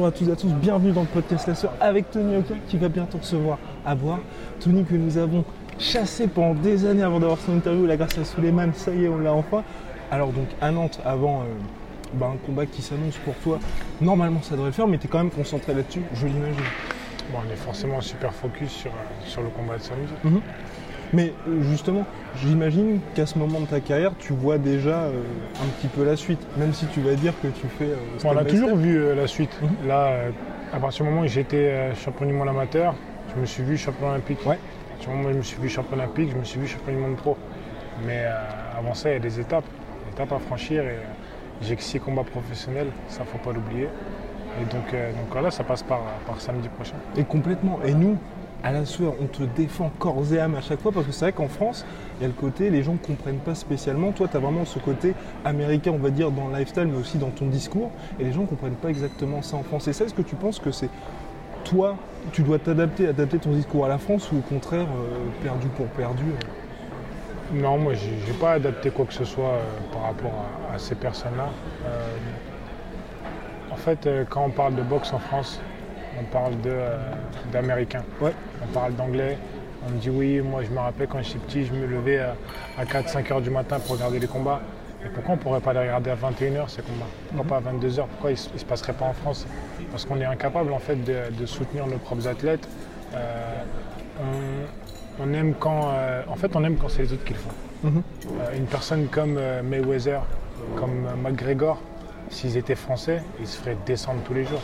Bonjour à tous et à tous, bienvenue dans le podcast La Sœur avec Tony Hawker qui va bientôt recevoir à boire. Tony que nous avons chassé pendant des années avant d'avoir son interview, là grâce à Suleiman, ça y est, on l'a enfin. Alors donc à Nantes, avant euh, bah, un combat qui s'annonce pour toi, normalement ça devrait le faire, mais tu es quand même concentré là-dessus, je l'imagine. Bon, on est forcément super focus sur, euh, sur le combat de samedi. Mhm. Mais euh, justement, j'imagine qu'à ce moment de ta carrière, tu vois déjà euh, un petit peu la suite, même si tu vas dire que tu fais. euh, Bon, on a toujours step. vu euh, la suite. Mhm. Là, à partir du moment où j'étais champion du monde amateur, je me suis vu champion olympique. Ouais. À partir du moment où je me suis vu champion olympique, je me suis vu champion du monde pro. Mais avant ça, il y a des étapes, des étapes à franchir. Et j'ai que six combats professionnels, ça faut pas l'oublier. Et donc, donc voilà, ça passe par, par samedi prochain. Et complètement. Et nous, à la sueur, on te défend corps et âme à chaque fois parce que c'est vrai qu'en France, il y a le côté, les gens ne comprennent pas spécialement. Toi, tu as vraiment ce côté américain, on va dire, dans le lifestyle, mais aussi dans ton discours. Et les gens ne comprennent pas exactement ça en France. Et ça, est-ce que tu penses que c'est toi, tu dois t'adapter, adapter ton discours à la France ou au contraire, euh, perdu pour perdu euh? Non, moi, j'ai pas adapté quoi que ce soit euh, par rapport à, ces personnes-là. En fait, quand on parle de boxe en France, on parle euh, d'américains. Ouais. On parle d'anglais. On me dit oui, moi je me rappelle quand j'étais petit, je me levais euh, à 4-5 heures du matin pour regarder les combats. Et pourquoi on ne pourrait pas les regarder à 21h ces combats? Pourquoi pas à 22h Pourquoi ils ne se passeraient pas en France? Parce qu'on est incapable en fait de, de soutenir nos propres athlètes. Euh, on, on aime quand, euh, en fait, on aime quand c'est les autres qui le font. Mhm. Euh, une personne comme Mayweather, comme McGregor, s'ils étaient français, ils se feraient descendre tous les jours.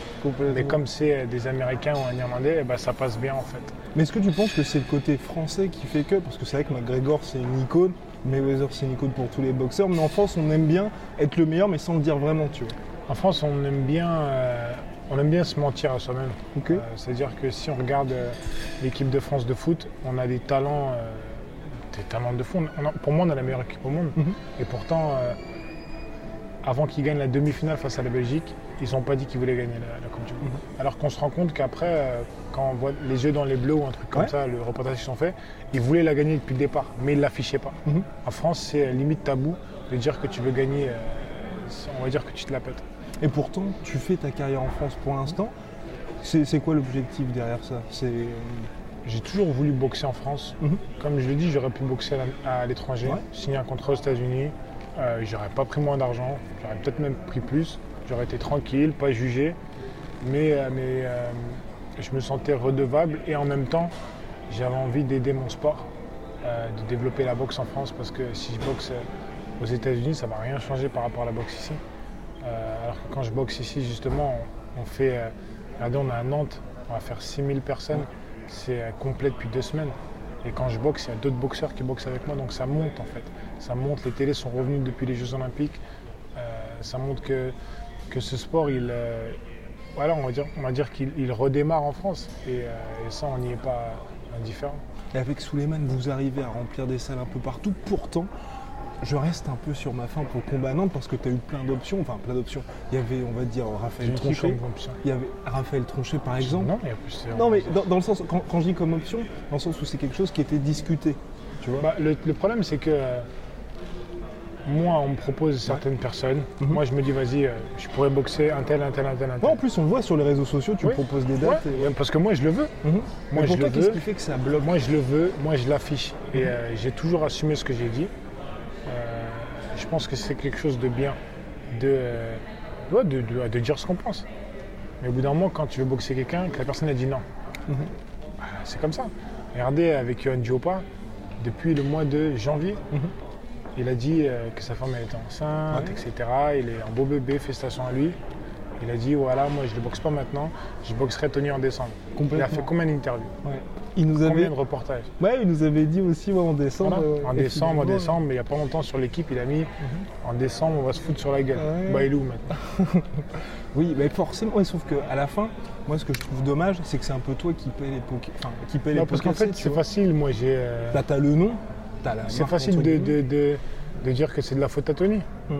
Mais comme c'est euh, des Américains ou un Irlandais, eh ben, ça passe bien en fait. Mais est-ce que tu penses que c'est le côté français qui fait que Parce que c'est vrai que McGregor, c'est une icône. Mayweather, c'est une icône pour tous les boxeurs. Mais en France, on aime bien être le meilleur, mais sans le dire vraiment, tu vois. En France, on aime bien, euh, on aime bien se mentir à soi-même. Euh, C'est-à-dire que si on regarde euh, l'équipe de France de foot, on a des talents, des talents de fond. Pour moi, on a la meilleure équipe au monde. Mhm. Et pourtant, avant qu'ils gagnent la demi-finale face à la Belgique, ils n'ont pas dit qu'ils voulaient gagner la, la Coupe du Monde. Mhm. Alors qu'on se rend compte qu'après, euh, quand on voit les yeux dans les bleus ou un truc comme Ouais. ça, le reportage qu'ils ont fait, ils voulaient la gagner depuis le départ, mais ils ne l'affichaient pas. Mhm. En France, c'est limite tabou de dire que tu veux gagner, euh, on va dire que tu te la pètes. Et pourtant, tu fais ta carrière en France pour l'instant. C'est quoi l'objectif derrière ça? C'est euh, J'ai toujours voulu boxer en France. Mhm. Comme je le dis, j'aurais pu boxer à l'étranger, Ouais. signer un contrat aux États-Unis. Euh, j'aurais pas pris moins d'argent, j'aurais peut-être même pris plus. J'aurais été tranquille, pas jugé. Mais, euh, euh, je me sentais redevable et en même temps, j'avais envie d'aider mon sport, de développer la boxe en France parce que si je boxe aux États-Unis, ça va rien changer par rapport à la boxe ici. Alors que quand je boxe ici, justement, on, on fait. regardez, on est à Nantes, on va faire 6000 personnes. C'est complet depuis deux semaines. Et quand je boxe, il y a d'autres boxeurs qui boxent avec moi, donc ça monte en fait. Ça monte, les télés sont revenus depuis les Jeux Olympiques. Euh, ça montre que, que ce sport, il, euh, voilà, on va dire, dire qu'il il redémarre en France. Et, euh, et ça, on n'y est pas indifférent. Et avec Suleiman, vous arrivez à remplir des salles un peu partout. Pourtant, je reste un peu sur ma faim pour combat Nantes parce que tu as eu plein d'options. Enfin, plein d'options. Il y avait, on va dire, Raphaël Tronchet. Il y avait Raphaël Tronchet, par exemple. Non, mais dans, dans le sens, quand, quand je dis comme option, dans le sens où c'est quelque chose qui était discuté. Tu vois Bah, le, le problème, c'est que euh, moi, on me propose certaines personnes. Mhm. Moi, je me dis, vas-y, euh, je pourrais boxer un tel, un tel, un tel, un tel. En plus, on le voit sur les réseaux sociaux, tu Oui. proposes des Ouais, dates. et- parce que moi, je le veux. Mhm. Moi, Mais je pour toi, le qu'est-ce veux. qui fait que ça bloque Moi, je le veux. Moi, je l'affiche. Et euh, j'ai toujours assumé ce que j'ai dit. Je pense que c'est quelque chose de bien de, euh, ouais, de, de- de dire ce qu'on pense. Mais au bout d'un moment, quand tu veux boxer quelqu'un, que la personne a dit non, Mhm. bah, c'est comme ça. Regardez avec Yohan Diopa, depuis le mois de janvier, Mhm. il a dit euh, que sa femme elle était enceinte, Ouais. etc. Il est un beau bébé, félicitations à lui. Il a dit voilà, moi je ne boxe pas maintenant, je boxerai Tony en décembre. Il a fait combien d'interviews Ouais. Il nous Combien avait, de reportages ouais, il nous avait dit aussi ouais, en décembre. Voilà. euh, En décembre, en décembre, mais il n'y a pas longtemps sur l'équipe, il a mis en décembre, on va se foutre sur la gueule. Ouais. Bah, il est où maintenant Oui, mais forcément, ouais, sauf qu'à la fin, moi ce que je trouve dommage, c'est que c'est un peu toi qui paie les pots, enfin, qui paie les Parce qu'en fait, c'est vois. facile, moi j'ai. euh, Là, t'as le nom, t'as la C'est facile de- de dire que c'est de la faute à Tony. Mm.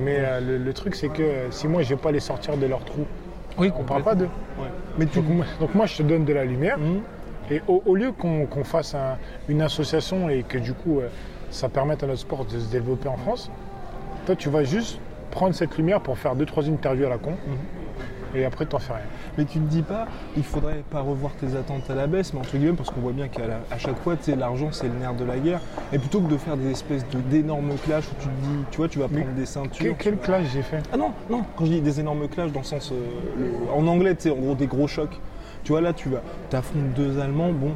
Mais euh, le, le truc, c'est que euh, si moi, je vais pas les sortir de leur trou, Oui, on parle pas d'eux. Ouais. Mais tu. Donc, moi- donc moi, je te donne de la lumière. Hum, Et au, au lieu qu'on fasse un- une association et que du coup, euh, ça permette à notre sport de se développer en France, toi, tu vas juste prendre cette lumière pour faire deux, trois interviews à la con. Et après, t'en fais rien. Mais tu te dis pas, il faudrait pas revoir tes attentes à la baisse, mais entre guillemets, parce qu'on voit bien qu'à la- à chaque fois, tu sais, l'argent c'est le nerf de la guerre. Et plutôt que de faire des espèces de- d'énormes clashs où tu te dis, tu vois, tu vas Mais prendre des Quel, ceintures. quel vas- clash j'ai fait? Ah non, non, quand je dis des énormes clashs dans le sens. euh, le- en anglais, tu sais, en gros, des gros chocs. Tu vois, là, tu vas, t'affrontes deux Allemands, bon,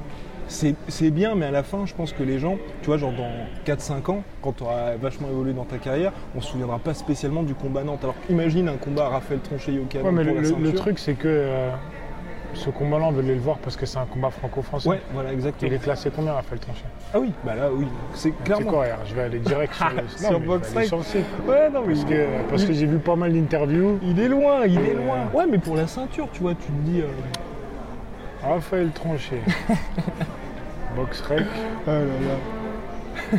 c'est c'est bien, mais à la fin, je pense que les gens, tu vois, genre dans 4-5 ans, quand tu auras vachement évolué dans ta carrière, on se souviendra pas spécialement du combat Nantes. Alors imagine un combat Raphaël Tronchet-Yokan Ouais, mais le, truc, c'est que euh, ce combat-là, on veut aller le voir parce que c'est un combat franco-français. Ouais, voilà, exactement. Il est classé combien, Raphaël Tronchet? Ah oui, bah là, oui, c'est C'est clairement. quoi, regarde, Je vais aller direct sur le, Non, Box aller Fight. sur le site. Ouais, non, mais Parce que, parce que j'ai vu pas mal d'interviews. il est loin, il est Euh, loin. Ouais, mais pour la ceinture, tu vois, tu te dis. euh, Raphaël Tronchet. Box rec. Ah là là.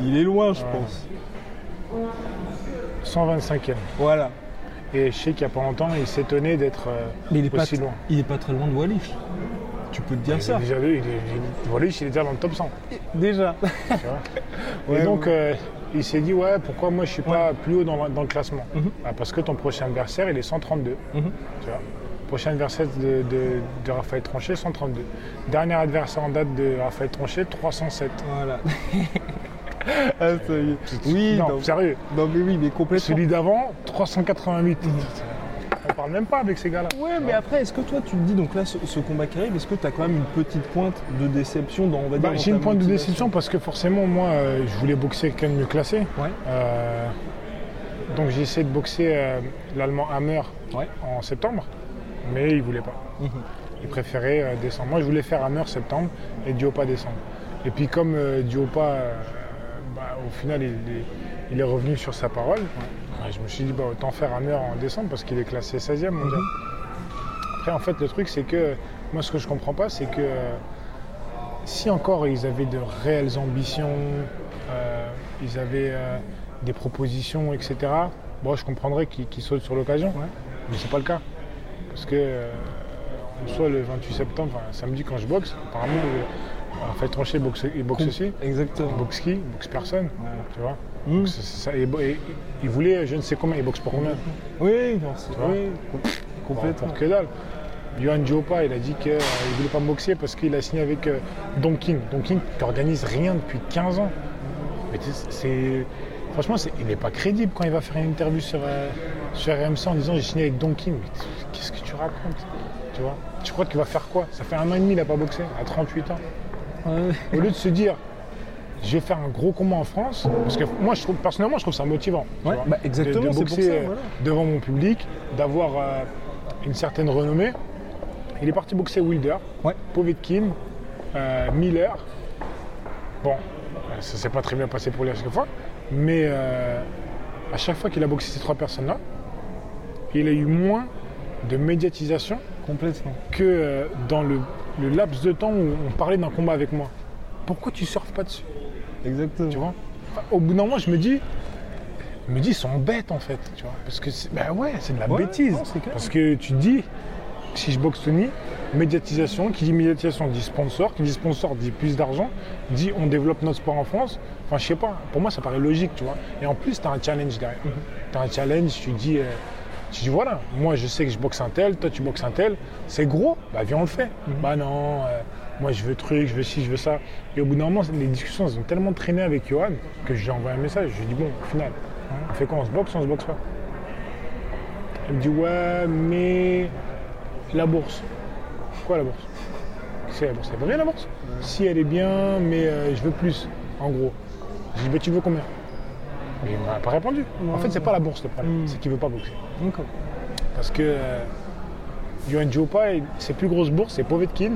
il est loin, je Ouais. pense. 125e. Voilà. Et je sais qu'il n'y a pas longtemps, il s'étonnait d'être euh, Mais il est, pas, aussi loin. il est pas très loin de Wallich. Tu peux te dire Il ça. déjà, il est, il est- Voilà, il est déjà dans le top 100. Déjà. tu vois. Ouais, et donc, ouais. euh, il s'est dit, ouais, pourquoi moi je suis pas plus haut dans, dans le classement? Mhm. Ah, Parce que ton prochain adversaire, il est 132. Mhm. Tu vois. Prochain adversaire de, de- de Raphaël Tronchet, 132. Dernier adversaire en date de Raphaël Tronchet, 307. Voilà. ah. Oui, non, non, sérieux. non, mais oui, mais complètement. Celui d'avant, 388. On parle même pas avec ces gars-là. Ouais, mais après, est-ce que toi, tu te dis, donc là, ce, ce combat qui arrive, est-ce que tu as quand même une petite pointe de déception dans, on va dire, Bah, J'ai une pointe de déception parce que forcément, moi, euh, je voulais boxer quelqu'un de mieux classé. Ouais. Euh, donc j'ai essayé de boxer euh, l'allemand Hammer Ouais. en septembre, mais il voulait pas. Mhm. Il préférait euh, décembre. Moi, je voulais faire Hammer septembre et Diopa décembre. Et puis comme euh, Diopa, euh, bah, au final, il, est- il est revenu sur sa parole, bah, je me suis dit, bah, autant faire Hammer en décembre parce qu'il est classé 16e mondial. Après, en fait, le truc, c'est que moi, ce que je comprends pas, c'est que si encore ils avaient de réelles ambitions, euh, ils avaient euh, des propositions, etc., bon, je comprendrais qu'ils sautent sur l'occasion. Mais c'est pas le cas. Parce que euh, en soi, le 28 septembre, enfin, samedi, quand je boxe, apparemment, euh, Raphaël Tronchet boxe, il boxe Com- aussi. Exactement. Il boxe qui? Il boxe personne. Tu vois? Donc, ça. Et et- il voulait, je ne sais combien, il boxe pour combien? Oui, non, c'est vois? oui, com- complètement. Pour que dalle. Johan Diopa, il a dit qu'il ne voulait pas me boxer parce qu'il a signé avec euh, Don King. Don King qui organise rien depuis 15 ans. Mais c'est. Franchement, c'est- il n'est pas crédible quand il va faire une interview sur, euh, sur RMC en disant j'ai signé avec Don King. Qu'est-ce que tu racontes Tu vois? Tu crois qu'il va faire quoi? Ça fait un an et demi qu'il n'a pas boxé, à 38 ans. Au lieu de se dire je vais faire un gros combat en France, parce que moi, je trouve, personnellement, je trouve ça motivant. tu Ouais, vois, bah, exactement, de, de c'est pour boxer ça, voilà. devant mon public, d'avoir euh, une certaine renommée. Il est parti boxer Wilder, Ouais. Povetkin, euh, Miller. Bon, ça s'est pas très bien passé pour lui à chaque fois, mais euh, à chaque fois qu'il a boxé ces trois personnes-là, il a eu moins de médiatisation Complètement. que euh, dans le, le laps de temps où on parlait d'un combat avec moi. Pourquoi tu surfes pas dessus? Exactement. tu vois? Enfin, Au bout d'un moment, je me dis, je me dis, ils sont bêtes en fait, tu vois Parce que, c'est- ben ouais, c'est de la Ouais, bêtise. non. Parce que tu dis, si je boxe Tony, médiatisation, qui dit médiatisation dit sponsor, qui dit sponsor dit plus d'argent, dit on développe notre sport en France. Enfin, je sais pas, pour moi ça paraît logique, tu vois. Et en plus, tu as un challenge derrière. Mhm. Tu as un challenge, tu dis, euh, tu dis voilà, moi je sais que je boxe un tel, toi tu boxes un tel, c'est gros, bah viens on le fait. Mhm. Bah non, euh, moi je veux truc, je veux ci, je veux ça. Et au bout d'un moment, les discussions elles ont tellement traîné avec Johan que j'ai envoyé un message, je lui ai dit bon, au final, on fait quoi On se boxe ou on se boxe pas? Il me dit ouais, mais la bourse. Quoi la bourse? C'est la bourse, elle va bien la bourse? Si elle est bien, mais euh, je veux plus, en gros. Je dis bah tu veux combien? Mais il m'a pas répondu. En fait, c'est pas la bourse le problème, Mm. c'est qu'il veut pas boxer. D'accord. Parce que euh, Johan Jopa, ses plus grosses bourses, c'est Povetkin,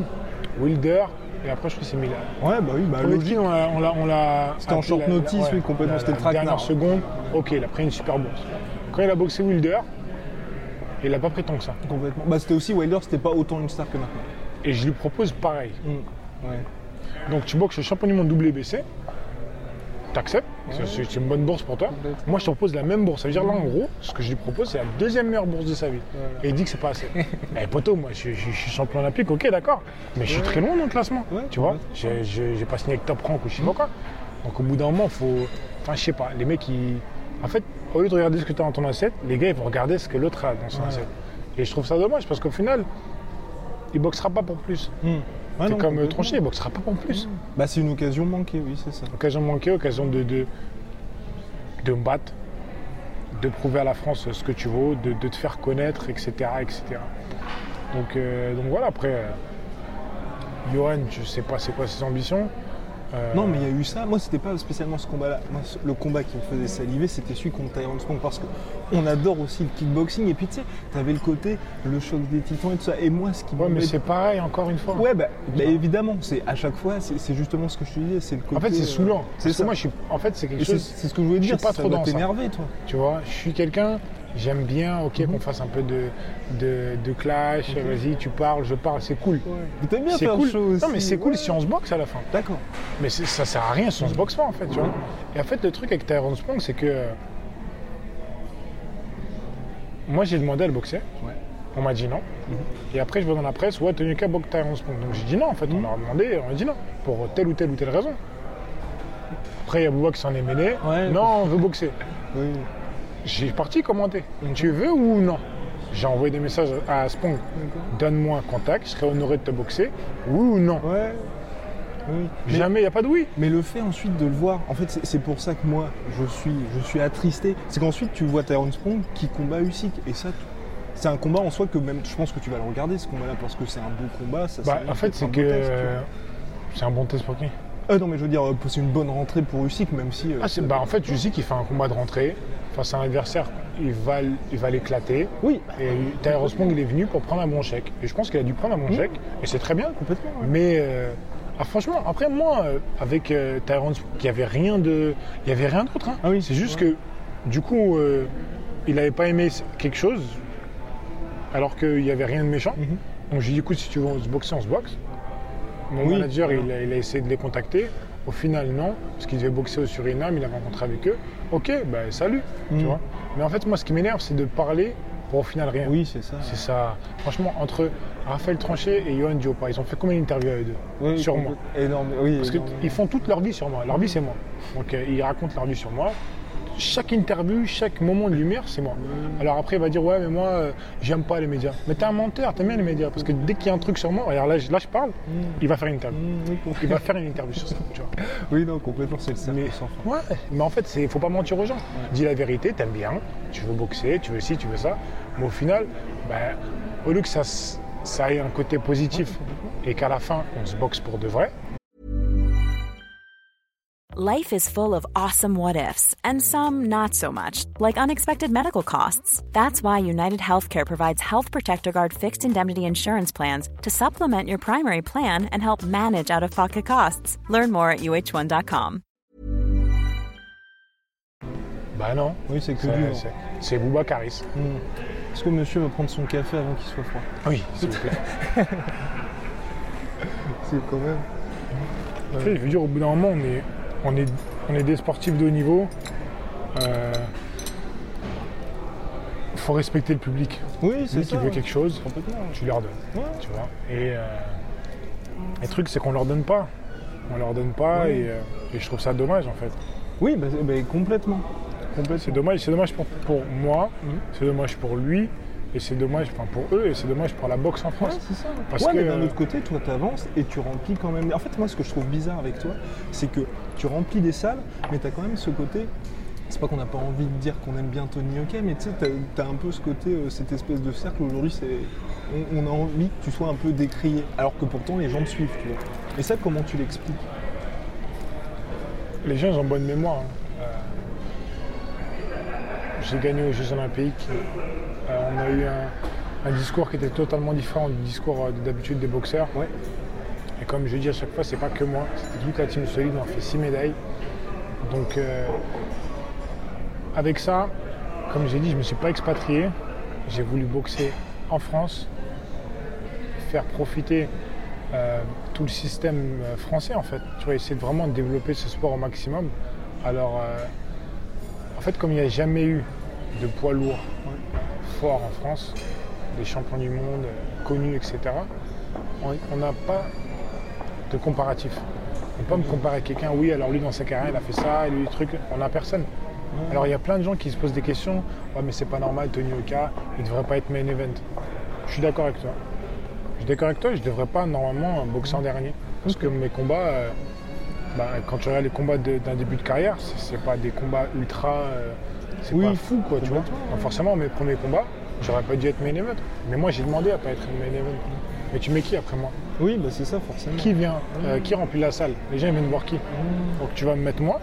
Wilder, et après, je crois que c'est Milan. Ouais, bah oui, bah. Povetkin, on l'a- C'était en short la- notice, la- oui, complètement, c'était le traquenard. Dernière seconde, ok, il a pris une super bourse. Quand il a boxé Wilder, il a pas pris tant que ça. Complètement. Bah c'était aussi Wilder, c'était pas autant une star que maintenant. Et je lui propose pareil. Mm. Ouais. Donc tu boxes le champion du monde WBC, t'acceptes, c'est- une bonne bourse pour toi. Moi je te propose la même bourse. Ça veut dire là en gros, ce que je lui propose, c'est la deuxième meilleure bourse de sa vie. Et il dit que c'est pas assez. Eh poteau, moi je, je- je suis champion olympique, ok d'accord, mais je suis très loin dans le classement. Ouais, tu vois, j'ai pas signé avec Top Rank ou je sais pas quoi. Donc au bout d'un moment, faut. Enfin je sais pas, les mecs ils. En fait, au lieu de regarder ce que tu as dans ton assiette, les gars ils vont regarder ce que l'autre a dans son assiette. Et je trouve ça dommage parce qu'au final, il boxera pas pour plus. Mm. Ouais, c'est non, comme euh, il boxera pas pour plus. Bah c'est une occasion manquée, oui, c'est ça. Occasion manquée, occasion de, de, de me battre, de prouver à la France ce que tu vaux, de, de te faire connaître, etc. etc. Donc, euh, donc voilà, après, euh, Johan, je sais pas c'est quoi ses ambitions. Euh, Non, mais il y a eu ça. Moi, c'était pas spécialement ce combat-là. Moi, le combat qui me faisait saliver, c'était celui contre Tyrone Spong parce que on adore aussi le kickboxing. Et puis, tu sais, t'avais le côté, le choc des titans et tout ça. Et moi, ce qui Ouais, mais c'est pareil, encore une fois. Ouais, bah, bah, évidemment, c'est à chaque fois, c'est justement ce que je te disais, c'est le côté. en fait, c'est euh, saoulant. C'est Parce que ça. moi, je suis, en fait, c'est quelque chose. c'est ce que je voulais je dire. suis pas ça trop dans ça. t'énerver, toi. Tu vois, je suis quelqu'un, j'aime bien, ok, Mhm. qu'on fasse un peu de, de, de clash, vas-y, tu parles, je parle, c'est cool. Mais T'aimes bien C'est faire cool. aussi. Non, mais c'est cool ouais. si on se boxe à la fin. D'accord. Mais ça sert à rien si on se boxe pas en fait, tu vois. Et en fait, le truc avec Tyrone Spong, c'est que euh, moi j'ai demandé à le boxer. Ouais. On m'a dit non. Et après, je vois dans la presse, ouais, Tonuka boxe Tyrone Spong. Donc j'ai dit non en fait. On m'a demandé, on m'a dit non pour telle ou telle ou telle raison. Après, il y a Bouba qui s'en est mêlé. Ouais. non, on veut boxer. Oui. J'ai parti commenter. Tu veux ou non? J'ai envoyé des messages à Spong. Donne-moi un contact, je serais honoré de te boxer. Oui ou non? Ouais. Oui. Mais- Jamais, il n'y a pas de oui. Mais le fait ensuite de le voir, en fait, c'est- pour ça que moi, je suis, je suis attristé. C'est qu'ensuite, tu vois Tyrone Spong qui combat Usyk. Et ça, c'est un combat en soi que même, je pense que tu vas le regarder, ce combat-là, parce que c'est un beau combat. Ça, Bah, en fait, c'est que euh, c'est un bon test pour qui? Euh, non, mais je veux dire, euh, c'est une bonne rentrée pour Usyk, même si. euh, Ah, c'est- bah, en fait, sais qu'il fait un combat de rentrée face à un adversaire, il va, il va l'éclater. Oui, Et Tyrone Spong, il est venu pour prendre un bon chèque. Et je pense qu'il a dû prendre un bon Mmh. chèque. Et c'est très bien. complètement. ouais. Mais euh, ah, franchement, après moi, euh, avec euh, Tyrone Spong, il n'y avait rien de, il y avait rien d'autre. hein. Ah oui, c'est juste que du coup, euh, il n'avait pas aimé quelque chose, alors qu'il n'y avait rien de méchant. Mhm. Donc j'ai dit, écoute, si tu veux se boxer, on se boxe. Mon Oui. manager, il a, il a essayé de les contacter. Au final, non, parce qu'ils devaient boxer au Suriname, il avait rencontré avec eux. Ok, ben salut, tu Mhm. vois. Mais en fait, moi, ce qui m'énerve, c'est de parler pour au final rien. Oui, c'est ça. C'est ça. Franchement, entre Raphaël Tranchet et Johan Diopa, ils ont fait combien d'interviews avec eux Oui, Sur moi. Énorme, oui. Parce qu'ils font toute leur vie sur moi. Leur vie, c'est moi. Donc, euh, ils racontent leur vie sur moi. Chaque interview, chaque moment de lumière, c'est moi. Alors après, il va dire Ouais, mais moi, euh, j'aime pas les médias. Mais t'es un menteur, t'aimes bien les médias. Parce que dès qu'il y a un truc sur moi, regarde, là, je- là, je parle, il va faire une interview. Mm, oui, Il va faire une interview sur ça. Tu vois. oui, non, complètement, c'est le cercle Mais, sans fin. ouais, mais en fait, il faut pas mentir aux gens. Dis la vérité, t'aimes bien, tu veux boxer, tu veux ci, tu veux ça. Mais au final, ben, au lieu que ça, ça ait un côté positif et qu'à la fin, on se boxe pour de vrai, Life is full of awesome what ifs, and some not so much, like unexpected medical costs. That's why United Healthcare provides Health Protector Guard fixed indemnity insurance plans to supplement your primary plan and help manage out of pocket costs. Learn more at uh1.com. bah non. Oui, c'est que C'est- du vent. c'est- C'est Bouba Caris. Mm. Est-ce que monsieur va prendre son café avant qu'il soit froid Oui, s'il vous plaît. C'est quand même. Tu sais, je veux dire, au bout d'un moment, on est, on est, on est des sportifs de haut niveau. Euh, faut respecter le public. Oui, Celui c'est qui ça. veut quelque chose, tu leur donnes. Ouais. Tu vois. Et euh, le truc, c'est qu'on leur donne pas. On leur donne pas Oui. et, euh, et je trouve ça dommage en fait. Oui, bah, bah, complètement. C'est dommage, c'est dommage pour, pour moi, Mhm. c'est dommage pour lui, et c'est dommage enfin, pour eux, et c'est dommage pour la boxe en Ouais, France. c'est ça. Parce ouais, que, mais d'un autre côté, toi, t'avances et tu remplis quand même. En fait, moi, ce que je trouve bizarre avec toi, c'est que tu remplis des salles, mais t'as quand même ce côté. C'est pas qu'on n'a pas envie de dire qu'on aime bien Tony Hockey, mais tu sais, t'as as un peu ce côté, euh, cette espèce de cercle. Aujourd'hui, c'est, on, on a envie que tu sois un peu décrié, alors que pourtant les gens te suivent, tu vois. Et ça, comment tu l'expliques? Les gens ils ont bonne mémoire. hein. Euh, j'ai gagné aux Jeux Olympiques. Euh, on a eu un, un discours qui était totalement différent du discours d'habitude des boxeurs. Ouais. Comme je dis à chaque fois, c'est pas que moi, c'est toute la team solide, on a fait 6 médailles. Donc euh, avec ça, comme j'ai dit, je ne me suis pas expatrié. J'ai voulu boxer en France, faire profiter euh, tout le système euh, français en fait. Tu vois, essayer de vraiment développer ce sport au maximum. Alors euh, en fait comme il n'y a jamais eu de poids lourd fort en France, des champions du monde connus, etc., on n'a pas de comparatif. On peut pas me comparer à quelqu'un, oui, alors lui dans sa carrière il a fait ça, et lui truc, on n'a personne. Alors il y a plein de gens qui se posent des questions, ouais mais c'est pas normal, Tony Oka, il devrait pas être main event. Je suis d'accord avec toi. Je suis d'accord avec toi, je devrais pas normalement boxer en dernier. Parce que mes combats, euh, bah, quand tu regardes les combats d'un début de carrière, c'est pas des combats ultra. euh, c'est Oui, pas fou quoi, tu vois. forcément, mes premiers combats, j'aurais pas dû être main event. Mais moi j'ai demandé à pas être main event. Mais tu mets qui après moi Oui, bah c'est ça forcément. Qui vient Euh, Qui remplit la salle Les gens ils viennent voir qui Donc tu vas me mettre moi.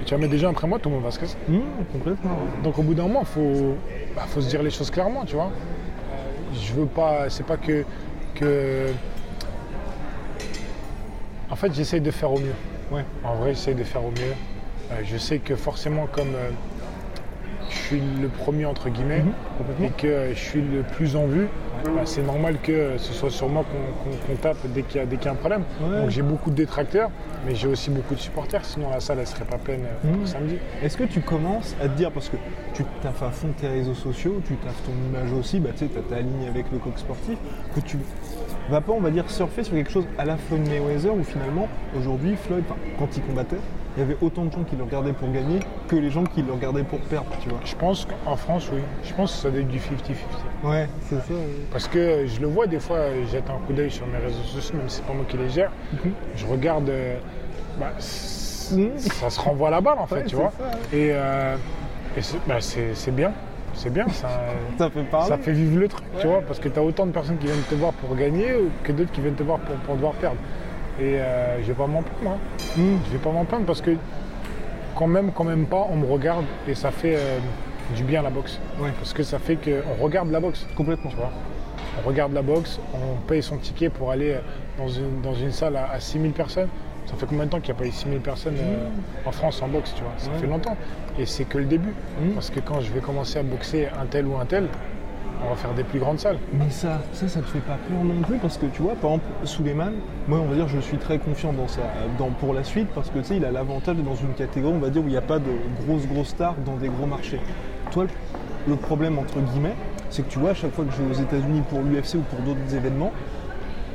Et tu vas mettre des gens après moi, tout le monde va se casser. Mmh, complètement. Donc au bout d'un moment, il faut, bah, faut se dire les choses clairement, tu vois. Je veux pas, c'est pas que, que... En fait, j'essaye de faire au mieux. Ouais. En vrai, j'essaye de faire au mieux. Euh, je sais que forcément, comme euh, je suis le premier entre guillemets complètement. et que je suis le plus en vue, bah, c'est normal que ce soit sur moi qu'on tape dès qu'il y, y a un problème. Ouais. Donc j'ai beaucoup de détracteurs, mais j'ai aussi beaucoup de supporters. Sinon la salle, elle serait pas pleine euh, pour Mhm. samedi. Est-ce que tu commences à te dire, parce que tu taffes à fond tes réseaux sociaux, tu taffes ton image aussi, bah, tu sais, t'as ta ligne avec le coq sportif, que tu vas pas, on va dire, surfer sur quelque chose à la Floyd Mayweather où finalement, aujourd'hui, Floyd, quand il combattait, il y avait autant de gens qui le regardaient pour gagner que les gens qui le regardaient pour perdre, tu vois. Je pense qu'en France, oui. Je pense que ça doit être du 50-50. Ouais, c'est ça. Parce que je le vois des fois, je jette un coup d'œil sur mes réseaux sociaux, même si c'est pas moi qui les gère. Mhm. Je regarde, euh, bah, Mhm. ça se renvoie la balle en fait, Ouais, tu vois. ça, Et, euh, et c'est bah, c'est- bien, c'est bien, ça, Ça fait parler. ça fait vivre le truc, tu vois, parce que tu as autant de personnes qui viennent te voir pour gagner que d'autres qui viennent te voir pour, pour devoir perdre. Et euh, je vais pas m'en plaindre, hein. Mmh. je vais pas m'en plaindre parce que quand même, quand même pas, on me regarde et ça fait euh, du bien la boxe. Ouais. Parce que ça fait qu'on regarde la boxe. Complètement. Tu vois on regarde la boxe, on paye son ticket pour aller dans une, dans une salle à, à 6000 personnes. Ça fait combien de temps qu'il n'y a pas eu 6000 personnes euh, en France en boxe, tu vois? Ça Ouais. fait longtemps. Et c'est que le début. Mhm. Parce que quand je vais commencer à boxer un tel ou un tel, on va faire des plus grandes salles. Mais ça, ça, ça te fait pas peur non plus parce que tu vois, par exemple, Suleiman, moi on va dire je suis très confiant dans dans, pour la suite parce que tu sais, il a l'avantage dans une catégorie, on va dire, où il n'y a pas de grosses grosses stars dans des gros marchés. Toi, le problème entre guillemets, c'est que tu vois, à chaque fois que je vais aux États-Unis pour l'UFC ou pour d'autres événements,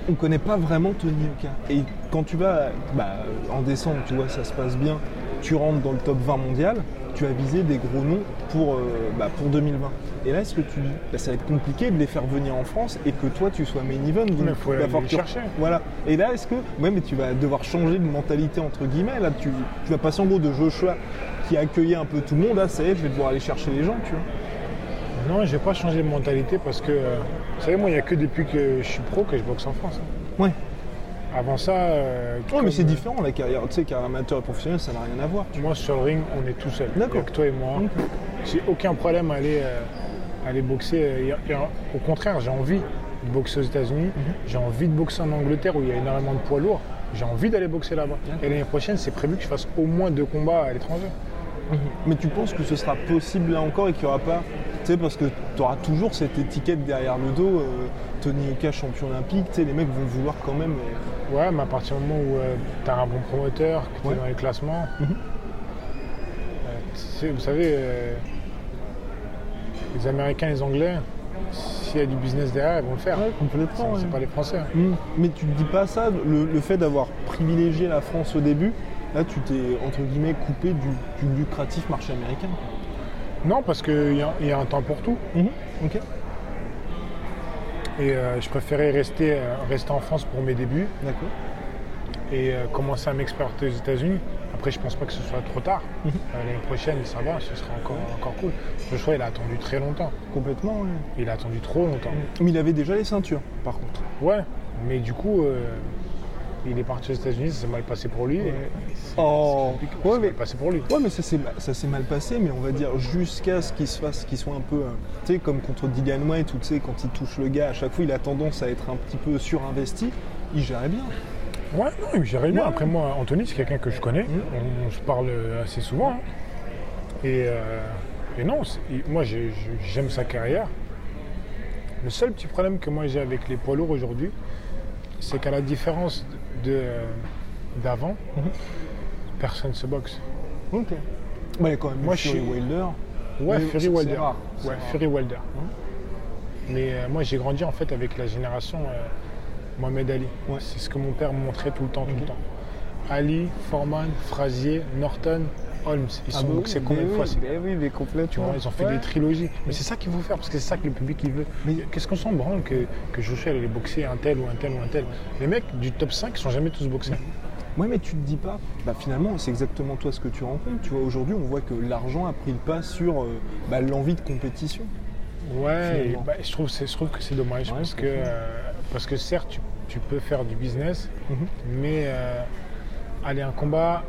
on connaît pas vraiment Tony Oka. Et quand tu vas bah, en décembre, tu vois, ça se passe bien, tu rentres dans le top 20 mondial, tu as visé des gros noms pour, euh, bah, pour 2020. Et là, est-ce que tu dis, bah, ça va être compliqué de les faire venir en France et que toi, tu sois main event donc faut il va aller les chercher. Voilà. Et là, est-ce que, ouais, mais tu vas devoir changer de mentalité entre guillemets. Là, tu, tu vas passer en gros de Joshua qui accueillait un peu tout le monde. Là, ça y est, je vais devoir aller chercher les gens, tu vois. Non, je vais pas changer de mentalité parce que, euh, vous savez, moi, il n'y a que depuis que je suis pro que je boxe en France. hein. Ouais. Avant ça, euh, Ouais, mais c'est euh, différent la carrière. Tu sais, carrière amateur et professionnel, ça n'a rien à voir. Moi, sur le ring, on est tout seul. D'accord. toi et moi. J'ai aucun problème à aller, euh, aller boxer. au contraire, j'ai envie de boxer aux États-Unis. Mhm. J'ai envie de boxer en Angleterre où il y a énormément de poids lourds. J'ai envie d'aller boxer là-bas. Et l'année prochaine, c'est prévu que je fasse au moins deux combats à l'étranger. Mais tu penses que ce sera possible là encore et qu'il n'y aura pas. Tu sais, parce que tu auras toujours cette étiquette derrière le dos, euh, Tony Oka champion olympique, tu sais, les mecs vont vouloir quand même. euh, Ouais, mais à partir du moment où tu as un bon promoteur, que tu es Ouais. dans les classements, Mhm. euh, tu sais, vous savez, euh, les Américains, les Anglais, s'il y a du business derrière, ils vont le faire. Ouais, complètement, C'est- ouais. pas les Français. Hmm. Mais tu te dis pas ça, le, le fait d'avoir privilégié la France au début, là tu t'es entre guillemets coupé du, du lucratif marché américain. Non, parce qu'il y, a- il y a un temps pour tout. Ok. Et euh, je préférais rester, euh, rester en France pour mes débuts D'accord. et euh, commencer à m'exporter aux États-Unis. Après, je pense pas que ce soit trop tard. Mhm. L'année prochaine, ça va, ce sera encore, encore cool. Joshua, il a attendu très longtemps. Complètement, ouais. Il a attendu trop longtemps. Mais il avait déjà les ceintures, par contre. Ouais, mais du coup, Il est parti aux États-Unis, ça s'est mal passé pour lui. et c'est- Oh. Ouais, ça mais- mal passé pour lui. Ouais, mais ça s'est mal passé, mais on va dire jusqu'à ce qu'il se fasse, qu'il soit un peu, euh, tu sais, comme contre Dillian White, où tu sais, quand il touche le gars, à chaque fois, il a tendance à être un petit peu surinvesti. Il gérait bien. Ouais, non, il gérait bien. Ouais. Après, moi, Anthony, c'est quelqu'un que je connais. Mm. On, on se parle assez souvent. hein. Et, euh, et non, moi, j'aime sa carrière. Le seul petit problème que moi j'ai avec les poids lourds aujourd'hui, c'est qu'à la différence de- d'avant, Mhm. personne se boxe. Ok. Bah, il y a quand même Moi, je suis- Wilder. Ouais, Mais Fury Wilder. rare, c'est Ouais, rare. Fury Wilder. Hein Mais euh, moi, j'ai grandi en fait avec la génération euh, Mohamed Ali. Ouais. C'est ce que mon père me montrait tout le temps, tout Mhm. le temps. Ali, Foreman, Frazier, Norton, Holmes. Ils sont bah oui, boxés combien de oui, fois mais oui, mais complètement. tu vois, ils ont fait Ouais. des trilogies. Mais c'est ça qu'il faut faire, parce que c'est ça que le public il veut. Mais- Qu'est-ce qu'on s'en branle que, que Joshua allait boxer un tel ou un tel ou un tel Les mecs du top 5 ils sont jamais tous boxés. Ouais, mais tu te dis pas, bah finalement, c'est exactement toi ce que tu rencontres. Tu vois, aujourd'hui, on voit que l'argent a pris le pas sur euh, bah, l'envie de compétition. Ouais, et bah, je, trouve, c'est- je trouve que c'est dommage, Ouais, parce, que, euh, parce que certes, tu, tu peux faire du business, Mhm. mais euh, aller un combat,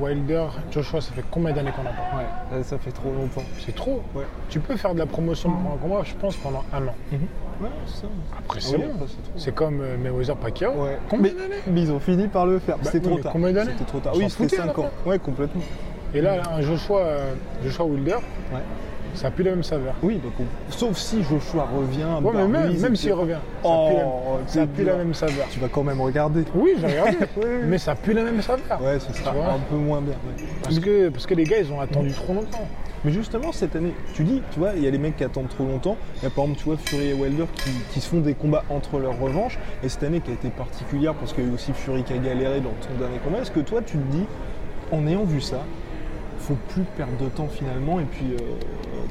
Wilder, Joshua, ça fait combien d'années qu'on a pas Ouais, ça fait trop longtemps. C'est trop. Ouais. Tu peux faire de la promotion pour un combat, je pense, pendant un an. Ouais, c'est ça. Après, Ah c'est oui, bon. c'est trop. C'est comme euh, Mayweather Pacquiao. Ouais. Combien mais, d'années mais ils ont fini par le faire. Bah c'était oui, trop tard. combien d'années C'était trop tard. On Oui, c'était foutait à la 5 ans. Ouais, complètement. Et là, un Joshua, euh, Joshua Wilder, Ouais. Ça plus la même saveur. Oui, donc on- sauf si Joshua revient. Ouais, mais même, même s'il revient, ça Oh, ça c'est la dur. même saveur. Tu vas quand même regarder. Oui, j'ai regardé, mais ça plus la même saveur. Ouais, ce sera Tu vois un peu moins bien. ouais. Parce que, parce que les gars, ils ont attendu trop longtemps. Mais justement, cette année, tu dis, tu vois, il y a les mecs qui attendent trop longtemps. Il y a par exemple, tu vois, Fury et Wilder qui, qui se font des combats entre leurs revanches. Et cette année qui a été particulière parce qu'il y a eu aussi Fury qui a galéré dans ton dernier combat. Est-ce que toi, tu te dis, en ayant vu ça, faut plus perdre de temps finalement et puis, euh,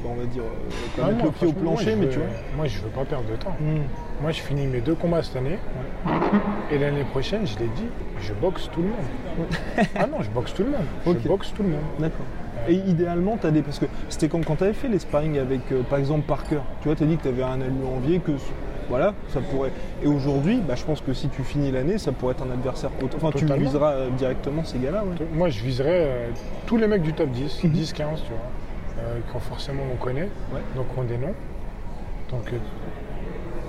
bah, on va dire, euh, quand Ah mettre non, le pied au moi, plancher, mais veux- tu vois. Moi, je veux pas perdre de temps. Hmm. Moi, je finis mes deux combats cette année. Et l'année prochaine, je l'ai dit, je boxe tout le monde. ah non, je boxe tout le monde. Ok. Je boxe tout le monde. D'accord. Et idéalement, tu as des. Parce que c'était quand, quand tu avais fait les sparring avec, euh, par exemple, Parker, tu vois, tu as dit que tu avais un ami envié, que voilà, ça pourrait. Et aujourd'hui, bah, je pense que si tu finis l'année, ça pourrait être un adversaire. Enfin, tu viseras euh, directement ces gars-là, ouais. Moi, je viserais euh, tous les mecs du top 10, Mhm. 10, 15, tu vois, euh, qu'on forcément on connaît, Ouais. donc on des noms. Donc, euh,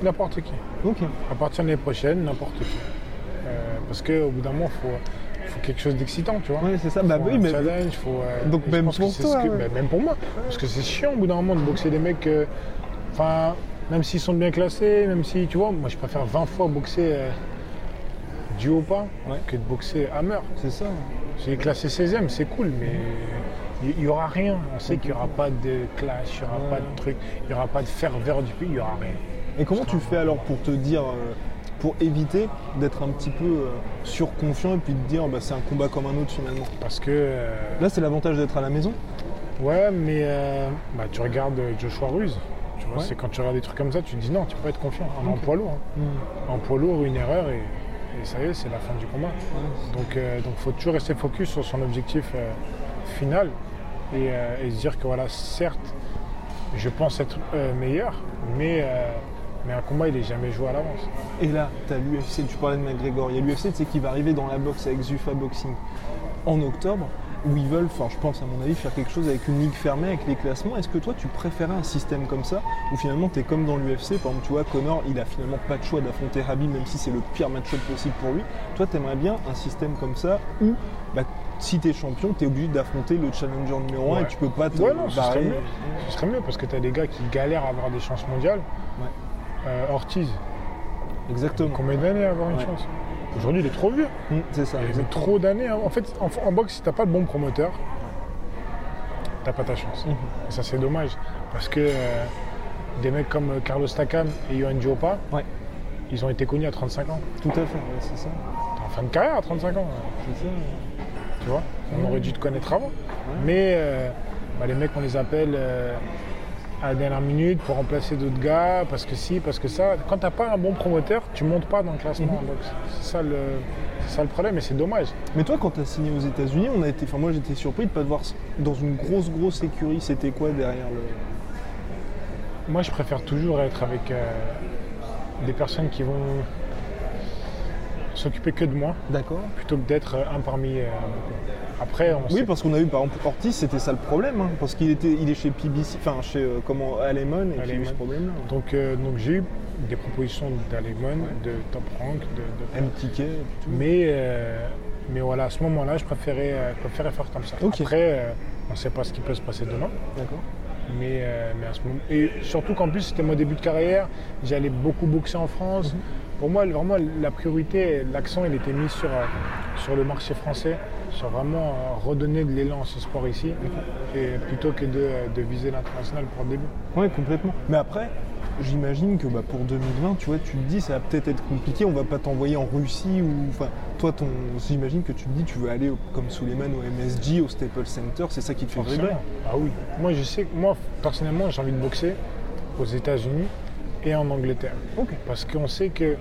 n'importe qui. À partir de l'année prochaine, n'importe qui. Parce qu'au bout d'un moment, il faut, faut quelque chose d'excitant, tu vois. Ouais, c'est ça. Bah oui, mais. challenge, faut, euh, Donc même pour toi, ce que- ouais. bah, même pour moi. Parce que c'est chiant au bout d'un moment de boxer des mecs. euh, Enfin, même s'ils sont bien classés, même si, tu vois, moi je préfère 20 fois boxer euh, du haut pas Ouais. que de boxer Hammer. C'est ça. J'ai classé 16ème, c'est cool, mais il n'y aura rien. On sait qu'il n'y aura pas de clash, il n'y aura Ouais. pas de truc, il n'y aura pas de ferveur du pays, il n'y aura rien. Et comment tu fais alors pour te dire. euh, pour éviter d'être un petit peu euh, surconfiant et puis de dire bah, c'est un combat comme un autre finalement? Parce que, euh, Là c'est l'avantage d'être à la maison. ouais, mais bah, tu regardes Joshua Ruse, tu vois, Ouais. c'est quand tu regardes des trucs comme ça, tu te dis non, tu peux pas être confiant. En, en poids lourd, hein. en poids lourd, une erreur et, et ça y est, c'est la fin du combat. Donc il donc faut toujours rester focus sur son objectif euh, final et, euh, et se dire que voilà, certes, je pense être euh, meilleur, mais, euh, mais un combat, il est jamais joué à l'avance. Et là, tu as l'UFC, tu parlais de McGregor, il y a l'UFC qui va arriver dans la boxe avec Zufa Boxing en octobre, où ils veulent, enfin je pense à mon avis, faire quelque chose avec une ligue fermée, avec les classements. Est-ce que toi tu préférais un système comme ça, où finalement tu es comme dans l'UFC, par exemple tu vois, Connor, il a finalement pas de choix d'affronter Habib, même si c'est le pire match-up possible pour lui. Toi tu aimerais bien un système comme ça, où bah, si tu es champion, tu es obligé d'affronter le challenger numéro 1 Ouais. et tu peux pas te Ouais, non, ce serait mieux. Ce serait mieux parce que tu as des gars qui galèrent à avoir des chances mondiales. Ouais. Euh, Ortiz, Exactement. combien d'années à avoir une chance? Aujourd'hui, il est trop vieux. Hum, c'est ça. Il met exactement. trop d'années. hein. En fait, en, en boxe, si t'as pas de bon promoteur, t'as pas ta chance. Mhm. Et ça, c'est dommage. Parce que euh, des mecs comme euh, Carlos Takam et Johan Ouais, ils ont été connus à 35 ans. tout à fait, ouais, c'est ça. T'es en fin de carrière à 35 ans. C'est ça. Tu vois On aurait dû te connaître avant. Mais euh, bah, les mecs, on les appelle euh, à la dernière minute pour remplacer d'autres gars, parce que si, parce que ça. Quand t'as pas un bon promoteur, tu montes pas dans le classement en boxe. C'est ça, le, c'est ça le problème et c'est dommage. Mais toi, quand tu as signé aux États-Unis, on a été, enfin moi j'étais surpris de pas te voir dans une grosse grosse écurie. C'était quoi derrière le Moi, je préfère toujours être avec euh, des personnes qui vont s'occuper que de moi, D'accord. plutôt que d'être euh, un parmi euh, beaucoup. Après, on Oui, sait- parce qu'on a vu par exemple Ortiz, c'était ça le problème, hein, parce qu'il était, il est chez PBC, enfin chez euh, comment Alemon et eu ce problème-là. Donc, euh, donc j'ai eu des propositions d'Alemon, de Top Rank, de, de- MTK mais, euh, mais voilà, à ce moment-là, je préférais, euh, préférais faire comme ça. Après, on ne sait pas ce qui peut se passer demain. D'accord. Mais, mais à ce moment... Et surtout qu'en plus, c'était mon début de carrière. J'allais beaucoup boxer en France. Mhm. Pour moi, vraiment, la priorité, l'accent, il était mis sur, sur le marché français, sur vraiment euh, redonner de l'élan à ce sport ici, et plutôt que de, de viser l'international pour le début. Ouais, complètement. Mais après, j'imagine que bah, pour 2020, tu vois, tu te dis ça va peut-être être compliqué, on va pas t'envoyer en Russie ou enfin toi ton j'imagine que tu te dis tu veux aller au- comme Suleiman au MSG, au Staples Center, c'est ça qui te fait. Ah oui. Moi, je sais que moi, personnellement, j'ai envie de boxer aux États-Unis et en Angleterre. Parce qu'on sait que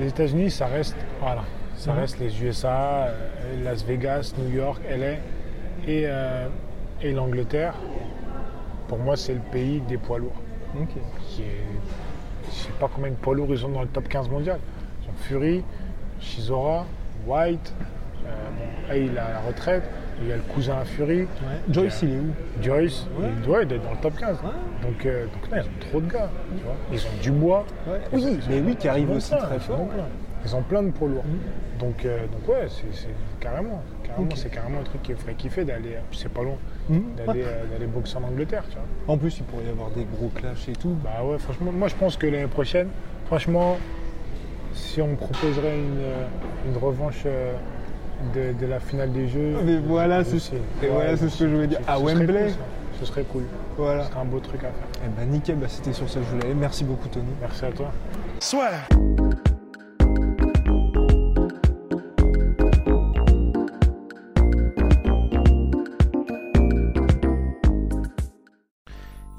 les États-Unis, ça reste, voilà, ça Mhm. reste les USA, euh, Las Vegas, New York, LA et, euh, et l'Angleterre. Pour moi, c'est le pays des poids lourds. OK. Qui est, je sais pas combien de poids lourds ils sont dans le top 15 mondial. Ils ont Fury, Shizora, White. euh, bon, là, il à la retraite. Il y a le cousin à Fury. Joyce, il est où? Joyce, Ouais. il doit être dans le top 15. Donc, euh, donc là, ils ont trop de gars. tu vois. Ils ont Dubois. Oui, ont- mais oui, qui arrive ont aussi très fort. Ils ont plein de poids lourds. Donc, euh, donc ouais, c'est c'est carrément, carrément, c'est carrément un truc qui me ferait kiffer d'aller, puis c'est pas loin, Mhm. d'aller euh, d'aller boxer en Angleterre, tu vois. En plus, il pourrait y avoir des gros clashs et tout. Bah ouais, franchement, moi je pense que l'année prochaine, franchement, si on me proposerait une, euh, une revanche euh, de, de la finale des Jeux. Mais voilà, je c'est voilà, c'est ce que je voulais dire. ce- À ce serait Wembley. cool, ça. ce serait cool. Voilà. Ce serait un beau truc à faire. Eh ben nickel, bah, c'était sur ça que je voulais aller. Merci beaucoup Tony. Merci à toi.